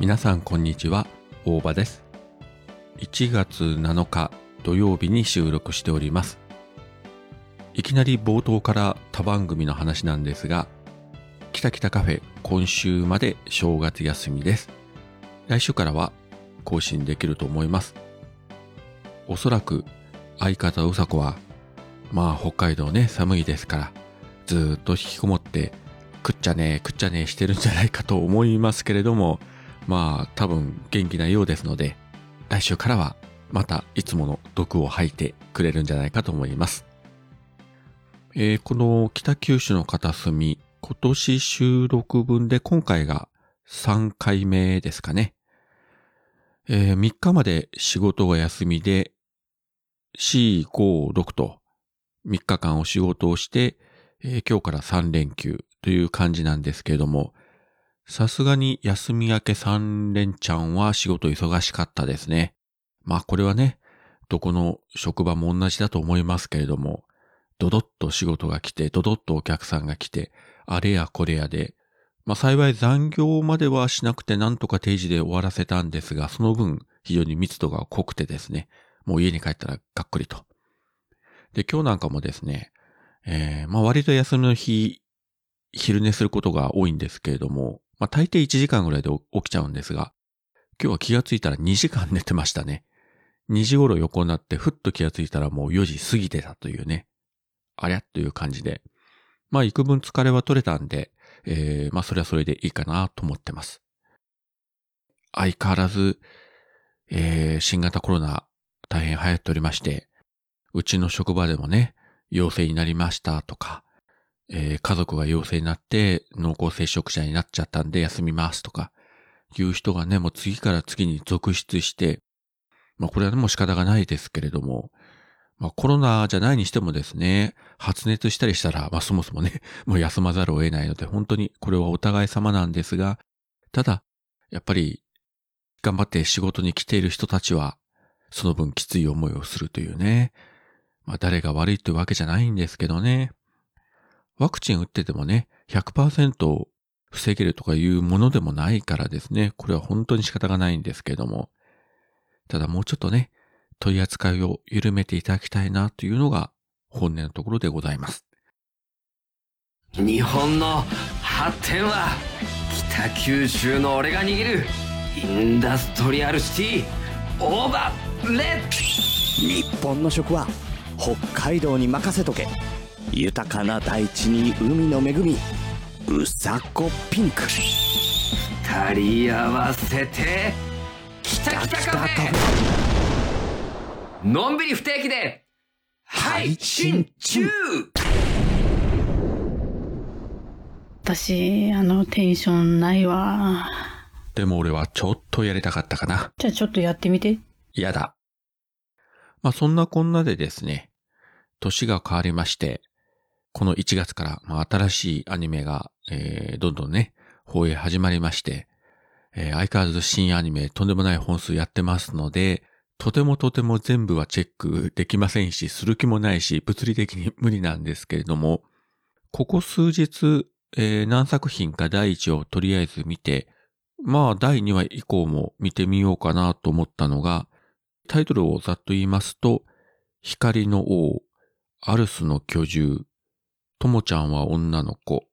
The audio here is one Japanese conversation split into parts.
皆さんこんにちは、大場です。1月7日土曜日に収録しております。いきなり冒頭から他番組の話なんですが、きたきたカフェ今週まで正月休みです。来週からは更新できると思います。おそらく相方うさこは、まあ北海道ね寒いですから、ずっと引きこもって食っちゃねえ食っちゃねえしてるんじゃないかと思いますけれども、まあ多分元気なようですので、来週からはまたいつもの毒を吐いてくれるんじゃないかと思います。えーこの北九州の片隅、今年収録分で今回が3回目ですかね。え3日まで仕事が休みで、4、5、6と3日間お仕事をして、えー今日から3連休という感じなんですけれども、さすがに休み明け3連チャンは仕事忙しかったですね。まあこれはね、どこの職場も同じだと思いますけれども、ドドッと仕事が来て、ドドッとお客さんが来て、あれやこれやで、まあ幸い残業まではしなくてなんとか定時で終わらせたんですが、その分非常に密度が濃くてですね、もう家に帰ったらがっくりと。で、今日なんかもですね、えーまあ割と休みの日、昼寝することが多いんですけれども、まあ大抵1時間ぐらいで起きちゃうんですが、今日は気がついたら2時間寝てましたね。2時頃横になってふっと気がついたらもう4時過ぎてたというね。ありゃという感じで。まあ幾分疲れは取れたんで、えー、まあそれはそれでいいかなと思ってます。相変わらず、えー、新型コロナ大変流行っておりまして、うちの職場でもね、陽性になりましたとか、えー家族が陽性になって濃厚接触者になっちゃったんで休みますとか、いう人がね、もう次から次に続出して、まあこれはねもう仕方がないですけれども、まあコロナじゃないにしてもですね、発熱したりしたら、まあそもそもね、もう休まざるを得ないので、本当にこれはお互い様なんですが、ただ、やっぱり、頑張って仕事に来ている人たちは、その分きつい思いをするというね。まあ誰が悪いというわけじゃないんですけどね。ワクチン打っててもね、100%防げるとかいうものでもないからですね。これは本当に仕方がないんですけれども。ただもうちょっとね、取り扱いを緩めていただきたいなというのが本音のところでございます。日本の発展は北九州の俺が握るインダストリアルシティオーバーレッ日本の食は北海道に任せとけ豊かな大地に海の恵みうさこピンク二人合わせて北北カフェのんびり不定期で配信中私、あの、テンションないわ。でも俺はちょっとやりたかったかな。じゃあちょっとやってみて。嫌だ。まあそんなこんなでですね、年が変わりまして、この1月から、まあ、新しいアニメが、えーどんどんね、放映始まりまして、えー相変わらず新アニメとんでもない本数やってますので、とてもとても全部はチェックできませんし、する気もないし、物理的に 無理なんですけれども、ここ数日、えー何作品か第1をとりあえず見て、まあ第2話以降も見てみようかなと思ったのが、タイトルをざっと言いますと、光の王、アルスの居住、ともちゃんは女の子、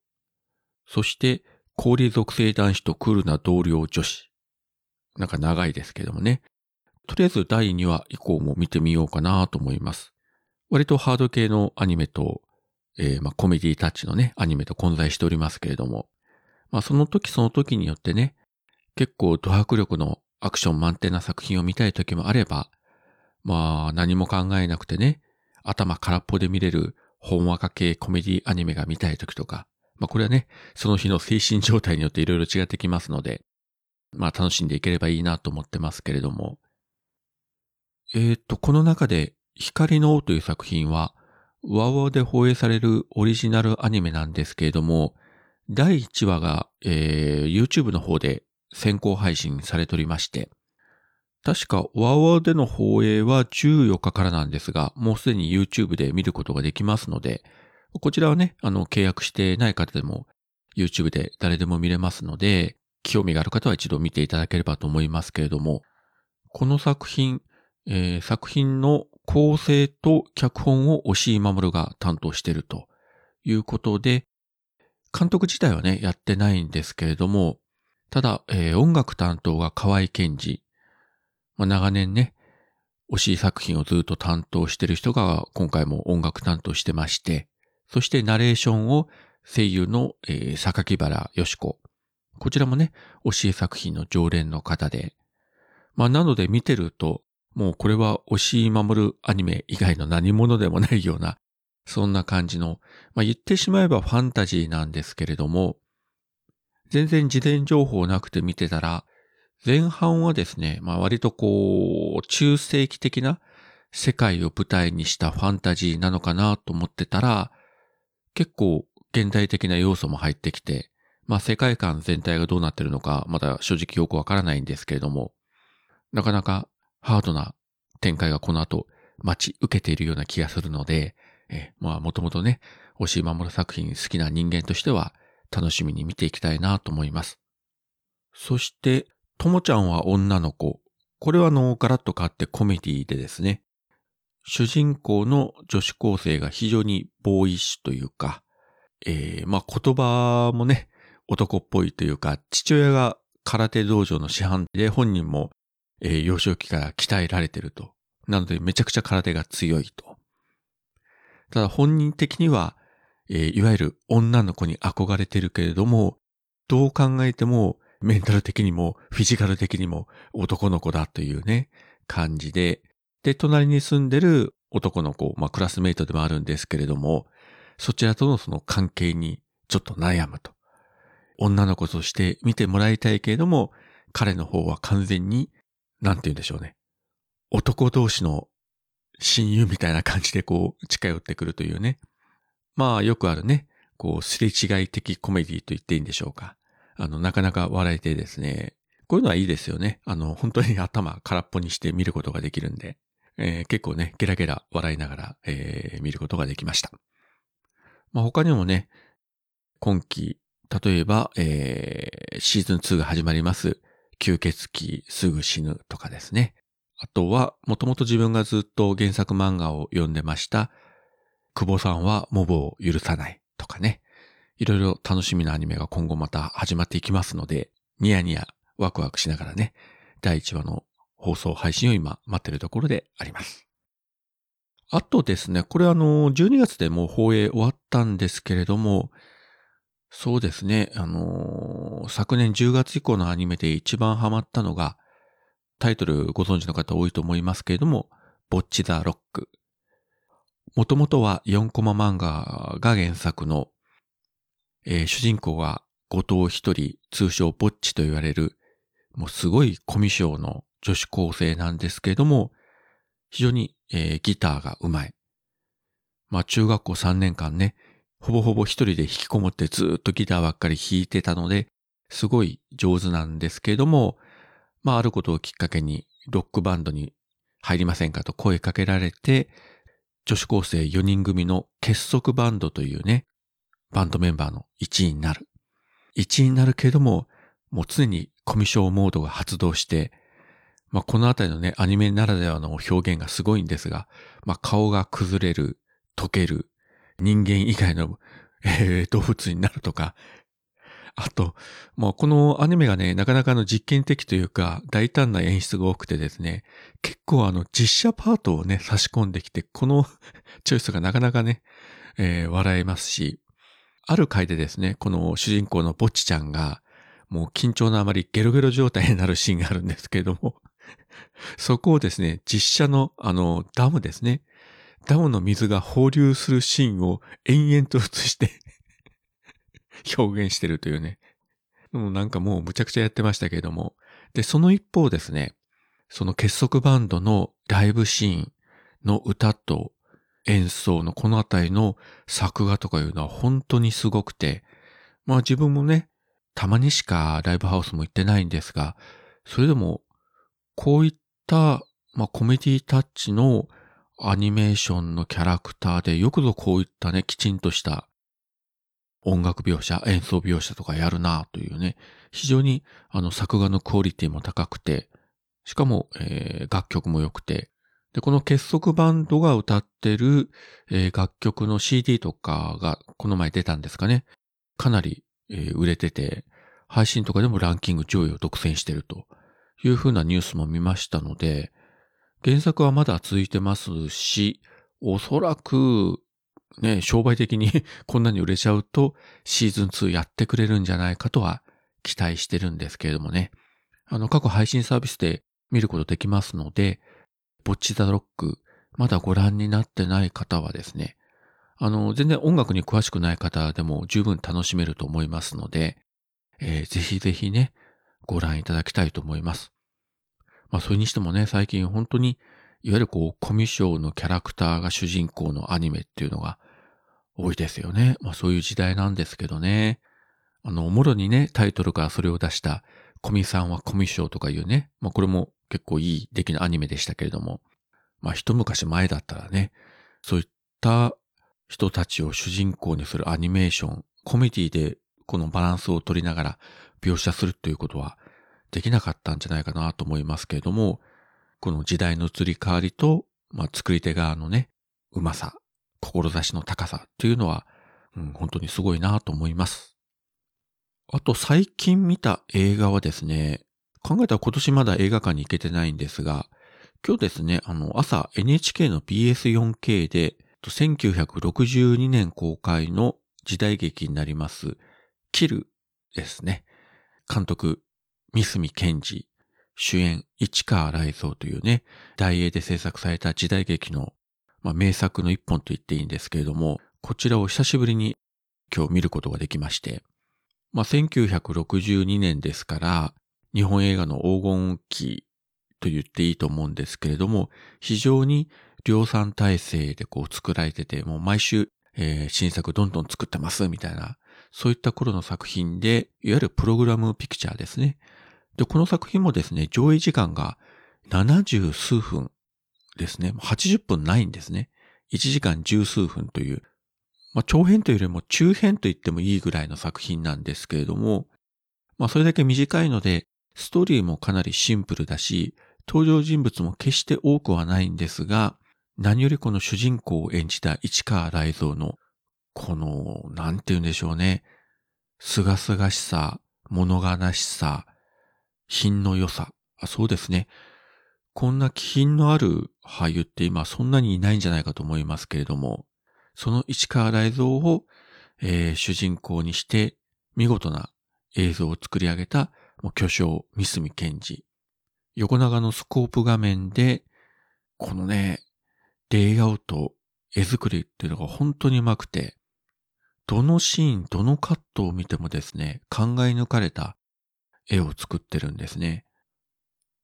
そして氷属性男子とクールな同僚女子。なんか長いですけどもね。とりあえず第2話以降も見てみようかなと思います。割とハード系のアニメと、えーまあコメディタッチのね、アニメと混在しておりますけれども、まあその時その時によってね、結構ド迫力のアクション満点な作品を見たい時もあれば、まあ何も考えなくてね、頭空っぽで見れる本話系コメディアニメが見たい時とか、まあこれはね、その日の精神状態によっていろいろ違ってきますので、まあ楽しんでいければいいなと思ってますけれども。えーっと、この中で光の王という作品は、ワウワウで放映されるオリジナルアニメなんですけれども、第1話が、えー YouTube の方で先行配信されておりまして、確か、ワウワウでの放映は14日からなんですが、もうすでに YouTube で見ることができますので、こちらはね、あの、契約してない方でも YouTube で誰でも見れますので、興味がある方は一度見ていただければと思いますけれども、この作品、えー、作品の構成と脚本を押井守が担当しているということで、監督自体はね、やってないんですけれども、ただ、えー、音楽担当が河合健二。まあ、長年ね、推し作品をずっと担当してる人が今回も音楽担当してまして、そしてナレーションを声優の、えー、榊原よしこ。こちらもね、教え作品の常連の方で。まあ、なので見てると、もうこれは押井守るアニメ以外の何者でもないような、そんな感じの、まあ、言ってしまえばファンタジーなんですけれども、全然事前情報なくて見てたら、前半はですね、まあ割とこう、中世紀的な世界を舞台にしたファンタジーなのかなと思ってたら、結構現代的な要素も入ってきて、まあ世界観全体がどうなってるのか、まだ正直よくわからないんですけれども、なかなかハードな展開がこの後待ち受けているような気がするので、えまあもともとね、押井守作品好きな人間としては楽しみに見ていきたいなと思います。そして、ともちゃんは女の子。これはあの、ガラッと変わってコメディでですね、主人公の女子高生が非常にボーイッシュというか、えー、まあ言葉もね、男っぽいというか、父親が空手道場の師範で本人も、えー、幼少期から鍛えられてると。なのでめちゃくちゃ空手が強いと。ただ本人的には、えー、いわゆる女の子に憧れてるけれども、どう考えてもメンタル的にもフィジカル的にも男の子だというね、感じで、で、隣に住んでる男の子、まあクラスメイトでもあるんですけれども、そちらとのその関係にちょっと悩むと。女の子として見てもらいたいけれども、彼の方は完全に、なんて言うんでしょうね。男同士の親友みたいな感じでこう近寄ってくるというね。まあよくあるね、こうすれ違い的コメディと言っていいんでしょうか。あの、なかなか笑えてですね、こういうのはいいですよね。あの、本当に頭空っぽにして見ることができるんで、えー、結構ね、ゲラゲラ笑いながら、えー、見ることができました。まあ他にもね、今季、例えば、えー、シーズン2が始まります。吸血鬼すぐ死ぬとかですね。あとは、もともと自分がずっと原作漫画を読んでました、久保さんはモブを許さないとかね。いろいろ楽しみなアニメが今後また始まっていきますので、ニヤニヤワクワクしながらね、第1話の放送配信を今待ってるところであります。あとですね、これあの、12月でもう放映終わったんですけれども、そうですね、あの昨年10月以降のアニメで一番ハマったのが、タイトルご存知の方多いと思いますけれども、ボッチザ・ロック。もともとは4コマ漫画が原作の、えー、主人公は後藤一人、通称ボッチと言われる、もうすごいコミュ障の女子高生なんですけれども、非常に、えー、ギターがうまい。まあ中学校3年間ね、ほぼほぼ一人で引きこもってずっとギターばっかり弾いてたので、すごい上手なんですけれども、まああることをきっかけにロックバンドに入りませんかと声かけられて、女子高生4人組の結束バンドというね、バンドメンバーの一員になる。一員になるけれども、もう常にコミュ障モードが発動して、まあ、このあたりのね、アニメならではの表現がすごいんですが、まあ、顔が崩れる、溶ける、人間以外の、えー、動物になるとか、あと、もうこのアニメがね、なかなかの実験的というか、大胆な演出が多くてですね、結構あの実写パートをね、差し込んできて、この チョイスがなかなかね、えー、笑えますし、ある回でですね、この主人公のぼっちちゃんが、もう緊張のあまりゲロゲロ状態になるシーンがあるんですけれども、そこをですね、実写のあのダムですね、ダムの水が放流するシーンを延々と映して 表現してるというね。もうなんかもうむちゃくちゃやってましたけれども。で、その一方ですね、その結束バンドのライブシーンの歌と演奏のこのあたりの作画とかいうのは本当にすごくて、まあ自分もね、たまにしかライブハウスも行ってないんですが、それでもこういった、まあコメディタッチのアニメーションのキャラクターでよくぞこういったね、きちんとした音楽描写、演奏描写とかやるなというね、非常にあの作画のクオリティも高くて、しかも、えー、楽曲も良くて、で、この結束バンドが歌ってる、えー、楽曲の CD とかがこの前出たんですかね。かなり、えー、売れてて、配信とかでもランキング上位を独占してるという風なニュースも見ましたので、原作はまだ続いてますし、おそらく、ね、商売的に こんなに売れちゃうとシーズン2やってくれるんじゃないかとは期待してるんですけれどもね。あの、過去配信サービスで見ることできますので、ボッチザロック、まだご覧になってない方はですね、あの、全然音楽に詳しくない方でも十分楽しめると思いますので、えー、ぜひぜひね、ご覧いただきたいと思います。まあ、それにしてもね、最近本当に、いわゆるこう、コミュ障のキャラクターが主人公のアニメっていうのが多いですよね。まあ、そういう時代なんですけどね。あの、もろにね、タイトルからそれを出した、コミさんはコミショとかいうね、まあ、これも結構いい出来のアニメでしたけれども、まあ、一昔前だったらね、そういった人たちを主人公にするアニメーション、コメディでこのバランスを取りながら描写するということはできなかったんじゃないかなと思いますけれども、この時代の移り変わりと、まあ、作り手側のね、うまさ、志の高さというのは、うん、本当にすごいなと思います。あと最近見た映画はですね、考えたら今年まだ映画館に行けてないんですが、今日ですね、あの、朝 NHK の BS4K で、1962年公開の時代劇になります、キルですね。監督、三角健二、主演、市川雷蔵というね、大英で制作された時代劇の、まあ、名作の一本と言っていいんですけれども、こちらを久しぶりに今日見ることができまして、まあ、1962年ですから、日本映画の黄金期と言っていいと思うんですけれども、非常に量産体制でこう作られてて、もう毎週、えー、新作どんどん作ってますみたいな、そういった頃の作品で、いわゆるプログラムピクチャーですね。で、この作品もですね、上映時間が70数分ですね。80分ないんですね。1時間十数分という、まあ、長編というよりも中編と言ってもいいぐらいの作品なんですけれども、まあ、それだけ短いので、ストーリーもかなりシンプルだし、登場人物も決して多くはないんですが、何よりこの主人公を演じた市川雷蔵の、この、なんて言うんでしょうね。すがすがしさ、物悲しさ、品の良さ。あそうですね。こんな気品のある俳優って今そんなにいないんじゃないかと思いますけれども、その市川雷蔵を、えー、主人公にして見事な映像を作り上げた巨匠三角健二。横長のスコープ画面で、このね、レイアウト、絵作りっていうのが本当にうまくて、どのシーン、どのカットを見てもですね、考え抜かれた絵を作ってるんですね。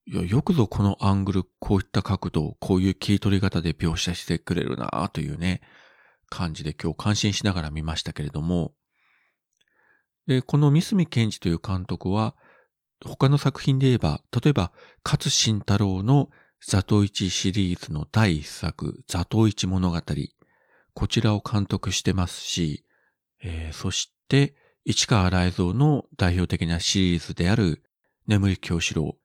いや、よくぞこのアングル、こういった角度、こういう切り取り方で描写してくれるなというね、感じで今日感心しながら見ましたけれども、で、この三角健二という監督は、他の作品で言えば、例えば、勝慎太郎のザトイチシリーズの第一作、ザトイチ物語。こちらを監督してますし、えー、そして、市川雷蔵の代表的なシリーズである眠り京志郎。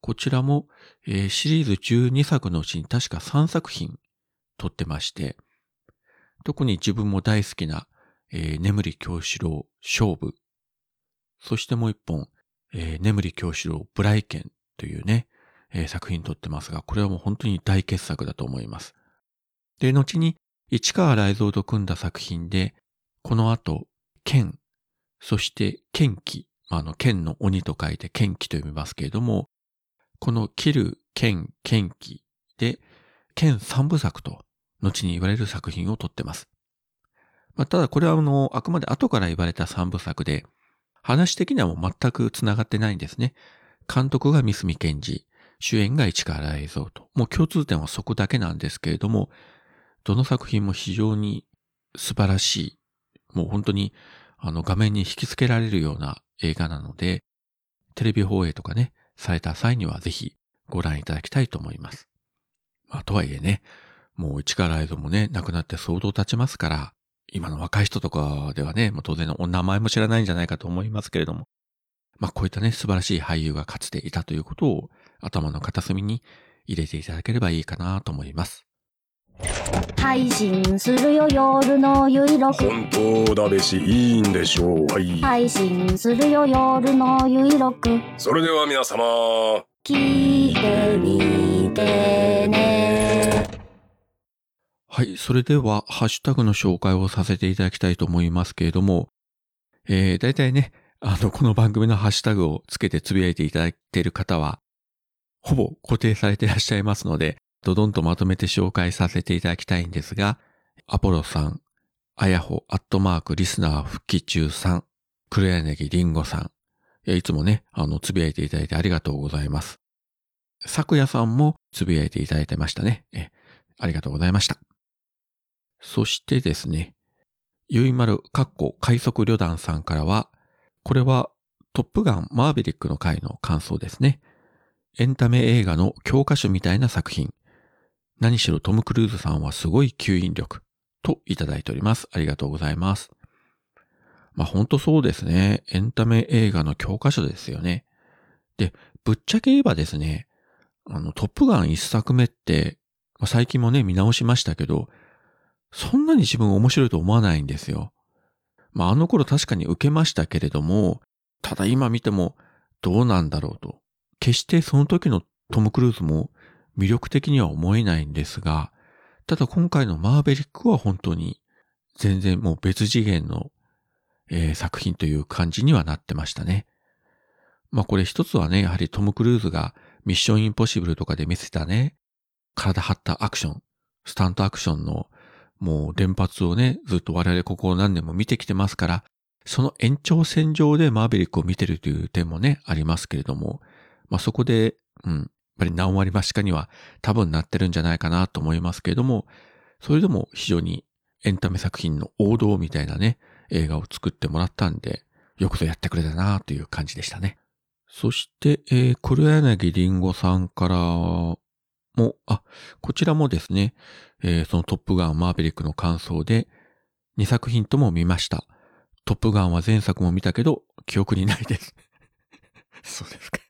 こちらも、えー、シリーズ12作のうちに確か3作品撮ってまして、特に自分も大好きな、えー、眠り京志郎勝負。そしてもう一本、えー、眠り京志郎ブライケンというね、えー、作品撮ってますが、これはもう本当に大傑作だと思います。で、後に市川雷蔵と組んだ作品で、この後、剣、そして剣気、まあ、あの、剣の鬼と書いて剣気と読みますけれども、この切る剣、剣気で、剣三部作と、後に言われる作品を撮ってます。まあ、ただこれはあの、あくまで後から言われた三部作で、話的にはもう全く繋がってないんですね。監督が三角健二、主演が市川雷蔵と。もう共通点はそこだけなんですけれども、どの作品も非常に素晴らしい。もう本当にあの画面に引き付けられるような映画なので、テレビ放映とかね、された際にはぜひご覧いただきたいと思います。まあ、とはいえね、もう市川雷蔵もね、亡くなって騒動立ちますから、今の若い人とかではね、もう当然お名前も知らないんじゃないかと思いますけれども、まあこういったね、素晴らしい俳優がかつていたということを頭の片隅に入れていただければいいかなと思います。配信するよ夜のゆいろく。本当だべしいいんでしょう。はい、配信するよ夜のゆいろく。それでは皆様。聞いてみてねはい。それでは、ハッシュタグの紹介をさせていただきたいと思いますけれども、えー、大体ね、あの、この番組のハッシュタグをつけてつぶやいていただいている方は、ほぼ固定されていらっしゃいますので、ドドンとまとめて紹介させていただきたいんですが、アポロさん、あやほ、アットマーク、リスナー復帰中さん、黒柳りんごさん、いいつもね、あの、つぶやいていただいてありがとうございます。昨夜さんもつぶやいていただいてましたね。え、ありがとうございました。そしてですね、ゆいまる、かっこ快速旅団さんからは、これはトップガンマーベリックの回の感想ですね。エンタメ映画の教科書みたいな作品。何しろトム・クルーズさんはすごい吸引力といただいております。ありがとうございます。まあ本当そうですね。エンタメ映画の教科書ですよね。で、ぶっちゃけ言えばですね、あの、トップガン一作目って、まあ最近もね、見直しましたけど、そんなに自分面白いと思わないんですよ。まああの頃確かに受けましたけれども、ただ今見てもどうなんだろうと。決してその時のトム・クルーズも魅力的には思えないんですが、ただ今回のマーベリックは本当に全然もう別次元の、えー作品という感じにはなってましたね。まあこれ一つはね、やはりトム・クルーズがミッション・インポッシブルとかで見せたね、体張ったアクション、スタントアクションのもう連発をね、ずっと我々ここ何年も見てきてますから、その延長線上でマーベリックを見てるという点もね、ありますけれども、まあそこで、うん、やっぱり何割増しかには多分なってるんじゃないかなと思いますけれども、それでも非常にエンタメ作品の王道みたいなね、映画を作ってもらったんで、よくぞやってくれたなという感じでしたね。そして、えー、黒柳りんごさんからも、あ、こちらもですね、えーそのトップガンマーベリックの感想で、2作品とも見ました。トップガンは前作も見たけど、記憶にないです。そうですか。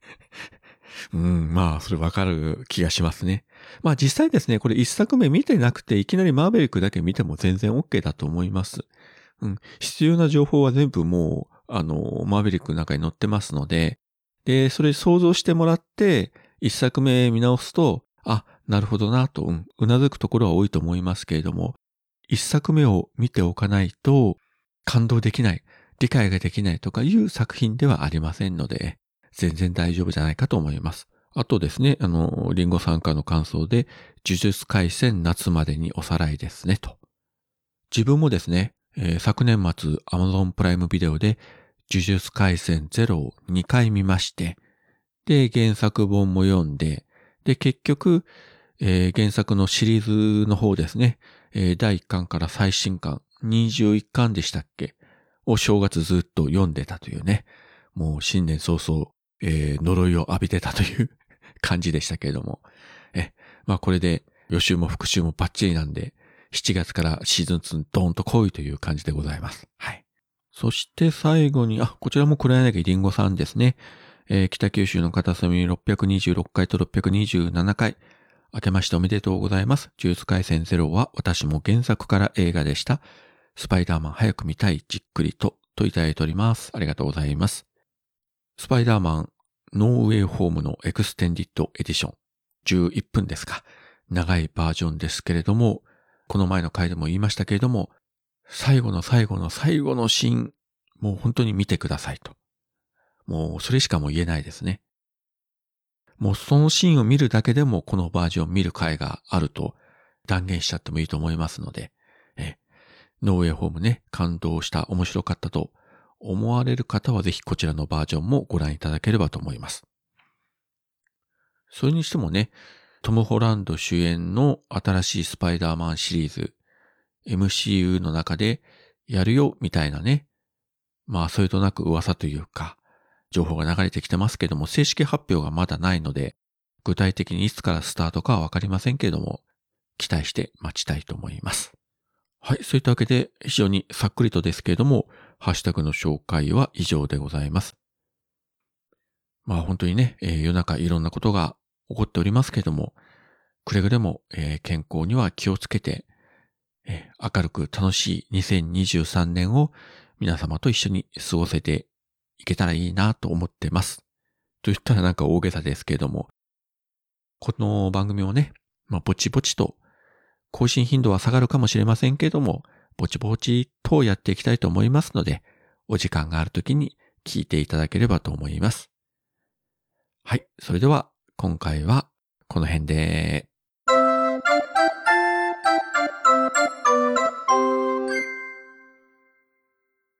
うん、まあ、それわかる気がしますね。まあ実際ですね、これ1作目見てなくて、いきなりマーベリックだけ見ても全然 OK だと思います。うん、必要な情報は全部もう、あの、マーベリックの中に載ってますので、で、それ想像してもらって、1作目見直すと、あ、なるほどなと、うん、うなずくところは多いと思いますけれども、1作目を見ておかないと、感動できない、理解ができないとかいう作品ではありませんので、全然大丈夫じゃないかと思います。あとですね、あの、リンゴ参加の感想で、呪術回戦夏までにおさらいですね、と。自分もですね、えー昨年末 Amazon プライムビデオで呪術回戦0を2回見まして、で、原作本も読んで、で、結局、えー原作のシリーズの方ですね、えー第1巻から最新巻、21巻でしたっけ？を正月ずっと読んでたというね、もう新年早々、えー呪いを浴びてたという 感じでしたけれども、え、まあこれで予習も復習もバッチリなんで、7月からシーズン2ドーンと来いという感じでございます。はい。そして最後に、あ、こちらも黒柳りんごさんですね。えー北九州の片隅626回と627回。明けましておめでとうございます。呪術回戦ゼロは私も原作から映画でした。スパイダーマン早く見たい、じっくりと、といただいております。ありがとうございます。スパイダーマン、ノーウェイホームのエクステンディッドエディション。11分ですか。長いバージョンですけれども、この前の回でも言いましたけれども、最後の最後の最後のシーン、もう本当に見てくださいと。もうそれしかもう言えないですね。もうそのシーンを見るだけでもこのバージョンを見る甲斐があると断言しちゃってもいいと思いますので、え、ノーウェイホームね、感動した、面白かったと思われる方はぜひこちらのバージョンもご覧いただければと思います。それにしてもね、トム・ホランド主演の新しいスパイダーマンシリーズ、MCU の中でやるよみたいなね、まあそれとなく噂というか、情報が流れてきてますけども、正式発表がまだないので、具体的にいつからスタートかはわかりませんけれども、期待して待ちたいと思います。はい。そういったわけで、非常にさっくりとですけれども、ハッシュタグの紹介は以上でございます。まあ本当にね、えー世の中いろんなことが起こっておりますけれども、くれぐれも、えー健康には気をつけて、えー明るく楽しい2023年を皆様と一緒に過ごせていけたらいいなと思ってます。と言ったらなんか大げさですけれども、この番組をね、まあぼちぼちと更新頻度は下がるかもしれませんけれども、ぼちぼちとやっていきたいと思いますので、お時間があるときに聞いていただければと思います。はい。それでは、今回はこの辺で。